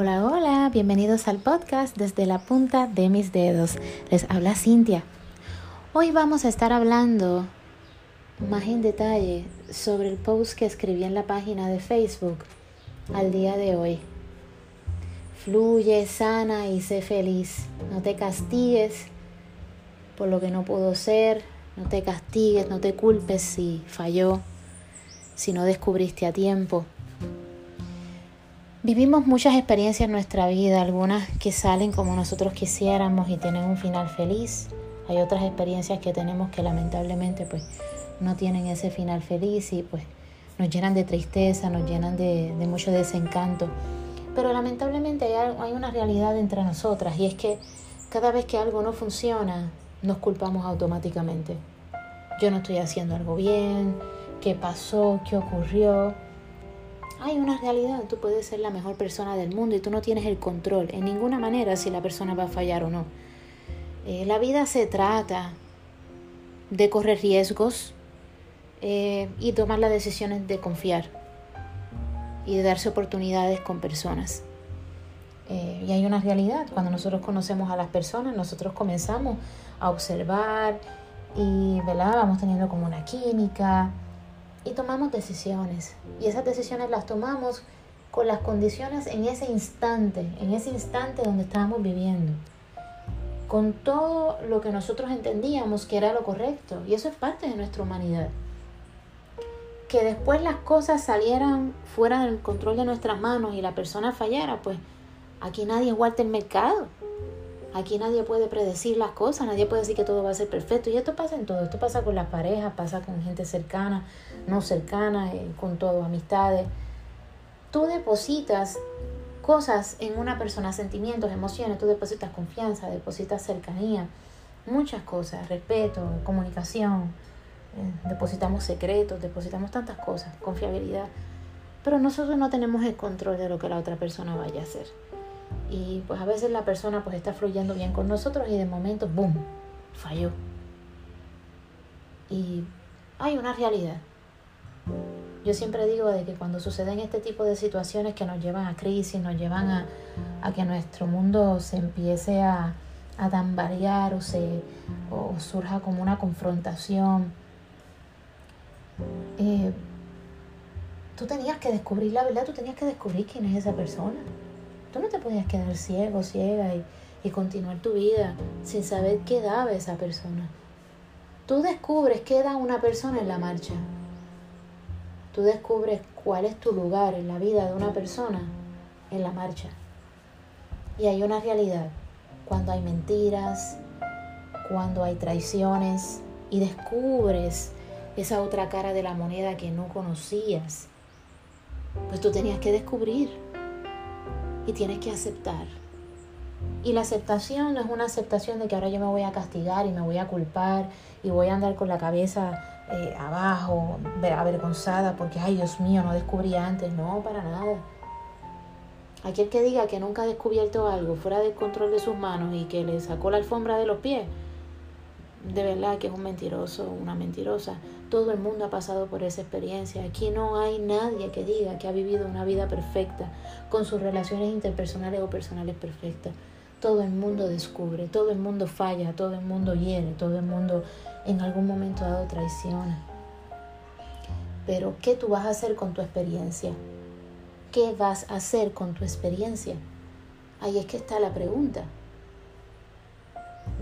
Hola, hola, bienvenidos al podcast desde la punta de mis dedos. Les habla Cintia. Hoy vamos a estar hablando más en detalle sobre el post que escribí en la página de Facebook al día de hoy. Fluye, sana y sé feliz. No te castigues por lo que no pudo ser. No te castigues, no te culpes si falló, si no descubriste a tiempo. Vivimos muchas experiencias en nuestra vida, algunas que salen como nosotros quisiéramos y tienen un final feliz. Hay otras experiencias que tenemos que lamentablemente pues no tienen ese final feliz y pues nos llenan de tristeza, nos llenan de, mucho desencanto. Pero lamentablemente hay, hay una realidad entre nosotras y es que cada vez que algo no funciona, nos culpamos automáticamente. Yo no estoy haciendo algo bien, ¿qué pasó? ¿Qué ocurrió? Hay una realidad, tú puedes ser la mejor persona del mundo y tú no tienes el control en ninguna manera si la persona va a fallar o no. Eh, la vida se trata de correr riesgos eh, y tomar las decisiones de confiar y de darse oportunidades con personas. Eh, y hay una realidad, cuando nosotros conocemos a las personas, nosotros comenzamos a observar y ¿verdad? vamos teniendo como una química, y tomamos decisiones. Y esas decisiones las tomamos con las condiciones en ese instante, en ese instante donde estábamos viviendo. Con todo lo que nosotros entendíamos que era lo correcto. Y eso es parte de nuestra humanidad. Que después las cosas salieran fuera del control de nuestras manos y la persona fallara, pues aquí nadie es Walter Mercado. Aquí nadie puede predecir las cosas, nadie puede decir que todo va a ser perfecto. Y esto pasa en todo. Esto pasa con las parejas, pasa con gente cercana, no cercana, eh, con todo, amistades. Tú depositas cosas en una persona, sentimientos, emociones, tú depositas confianza, depositas cercanía, muchas cosas, respeto, comunicación, eh, depositamos secretos, depositamos tantas cosas, confiabilidad. Pero nosotros no tenemos el control de lo que la otra persona vaya a hacer. Y pues a veces la persona pues está fluyendo bien con nosotros y de momento, ¡boom!, falló. Y hay una realidad. Yo siempre digo de que cuando suceden este tipo de situaciones que nos llevan a crisis, nos llevan a, a que nuestro mundo se empiece a, a tambalear o, se, o surja como una confrontación, eh, tú tenías que descubrir la verdad, tú tenías que descubrir quién es esa persona. Tú no te podías quedar ciego, ciega y, y continuar tu vida sin saber qué daba esa persona. Tú descubres qué da una persona en la marcha. Tú descubres cuál es tu lugar en la vida de una persona en la marcha. Y hay una realidad. Cuando hay mentiras, cuando hay traiciones y descubres esa otra cara de la moneda que no conocías, pues tú tenías que descubrir y tienes que aceptar. Y la aceptación no es una aceptación de que ahora yo me voy a castigar y me voy a culpar y voy a andar con la cabeza eh, abajo, avergonzada porque, ay Dios mío, no descubrí antes. No, para nada. Aquel que diga que nunca ha descubierto algo fuera del control de sus manos y que le sacó la alfombra de los pies, de verdad que es un mentiroso, una mentirosa. Todo el mundo ha pasado por esa experiencia. Aquí no hay nadie que diga que ha vivido una vida perfecta, con sus relaciones interpersonales o personales perfectas. Todo el mundo descubre, todo el mundo falla, todo el mundo hiere, todo el mundo en algún momento dado traiciona. Pero, ¿qué tú vas a hacer con tu experiencia? ¿Qué vas a hacer con tu experiencia? Ahí es que está la pregunta.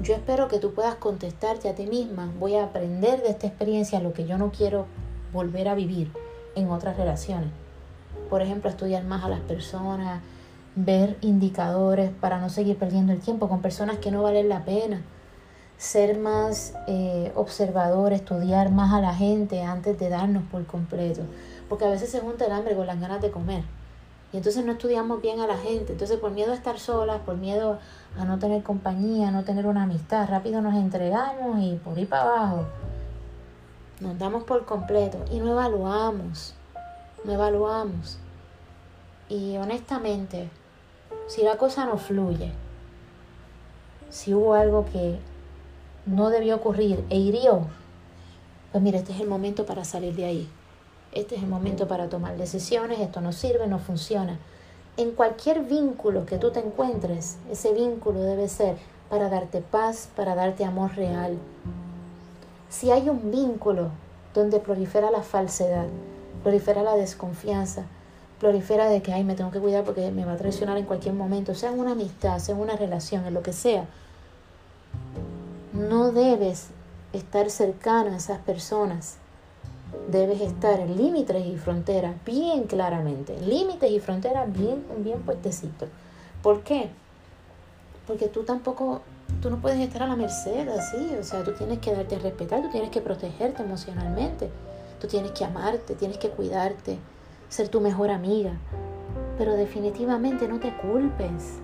Yo espero que tú puedas contestarte a ti misma, voy a aprender de esta experiencia lo que yo no quiero volver a vivir en otras relaciones. Por ejemplo, estudiar más a las personas, ver indicadores para no seguir perdiendo el tiempo con personas que no valen la pena, ser más eh, observador, estudiar más a la gente antes de darnos por completo, porque a veces se junta el hambre con las ganas de comer. Y entonces no estudiamos bien a la gente. Entonces por miedo a estar solas, por miedo a no tener compañía, a no tener una amistad, rápido nos entregamos y por ir para abajo. Nos damos por completo y no evaluamos. No evaluamos. Y honestamente, si la cosa no fluye, si hubo algo que no debió ocurrir e hirió, pues mire, este es el momento para salir de ahí. Este es el momento para tomar decisiones, esto no sirve, no funciona. en cualquier vínculo que tú te encuentres, ese vínculo debe ser para darte paz, para darte amor real. Si hay un vínculo donde prolifera la falsedad, prolifera la desconfianza, prolifera de que, ay, me tengo que cuidar porque me va a traicionar en cualquier momento, sea en una amistad, sea en una relación, en lo que sea, no debes estar cercano a esas personas. Debes estar límites y fronteras bien claramente. Límites y fronteras bien, bien puestecitos. ¿Por qué? Porque tú tampoco, tú no puedes estar a la merced así. O sea, tú tienes que darte a respetar, tú tienes que protegerte emocionalmente. Tú tienes que amarte, tienes que cuidarte, ser tu mejor amiga. Pero definitivamente no te culpes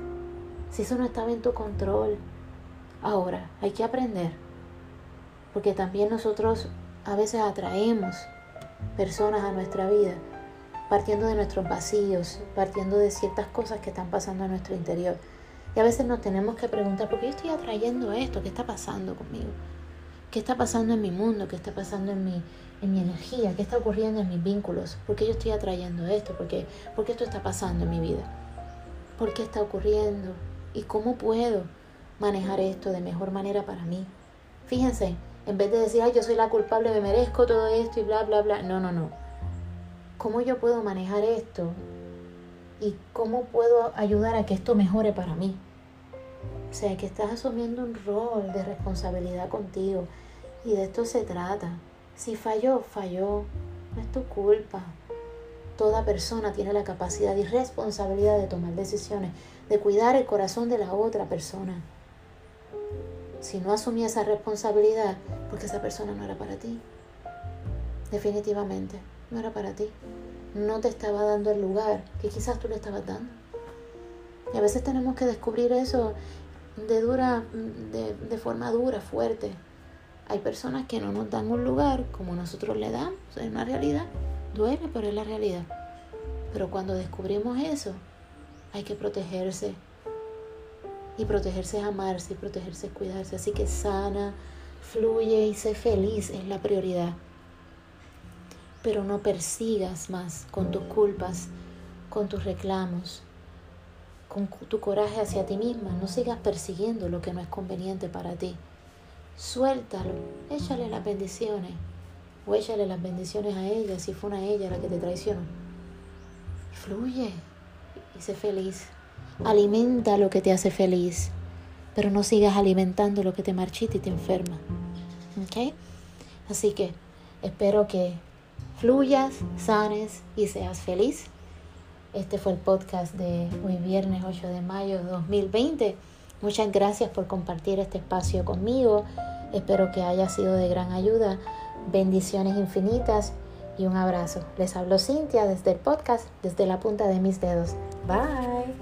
si eso no estaba en tu control. Ahora, hay que aprender porque también nosotros a veces atraemos personas a nuestra vida partiendo de nuestros vacíos, partiendo de ciertas cosas que están pasando en nuestro interior. Y a veces nos tenemos que preguntar, ¿por qué yo estoy atrayendo esto? ¿Qué está pasando conmigo? ¿Qué está pasando en mi mundo? ¿Qué está pasando en mi, en mi energía? ¿Qué está ocurriendo en mis vínculos? ¿Por qué yo estoy atrayendo esto? ¿Por qué, ¿Por qué esto está pasando en mi vida? ¿Por qué está ocurriendo? ¿Y cómo puedo manejar esto de mejor manera para mí? Fíjense, en vez de decir, ay, yo soy la culpable, me merezco todo esto y bla, bla, bla. No, no, no. ¿Cómo yo puedo manejar esto? ¿Y cómo puedo ayudar a que esto mejore para mí? O sea, que estás asumiendo un rol de responsabilidad contigo. Y de esto se trata. Si falló, falló. No es tu culpa. Toda persona tiene la capacidad y responsabilidad de tomar decisiones, de cuidar el corazón de la otra persona si no asumía esa responsabilidad, porque esa persona no era para ti. Definitivamente, no era para ti. No te estaba dando el lugar que quizás tú le estabas dando. Y a veces tenemos que descubrir eso de dura, de, de forma dura, fuerte. Hay personas que no nos dan un lugar como nosotros le damos. Es una realidad. Duele, pero es la realidad. Pero cuando descubrimos eso, hay que protegerse, y protegerse es amarse y protegerse es cuidarse. Así que sana, fluye y sé feliz es la prioridad. Pero no persigas más con tus culpas, con tus reclamos, con tu coraje hacia ti misma. No sigas persiguiendo lo que no es conveniente para ti. Suéltalo, échale las bendiciones. O échale las bendiciones a ella si fue una ella la que te traicionó. Fluye y sé feliz. Alimenta lo que te hace feliz, pero no sigas alimentando lo que te marchita y te enferma. ¿Ok? Así que espero que fluyas, sanes y seas feliz. Este fue el podcast de hoy viernes 8 de mayo de 2020. Muchas gracias por compartir este espacio conmigo. Espero que haya sido de gran ayuda. Bendiciones infinitas y un abrazo. Les hablo Cintia desde el podcast, desde la punta de mis dedos. Bye.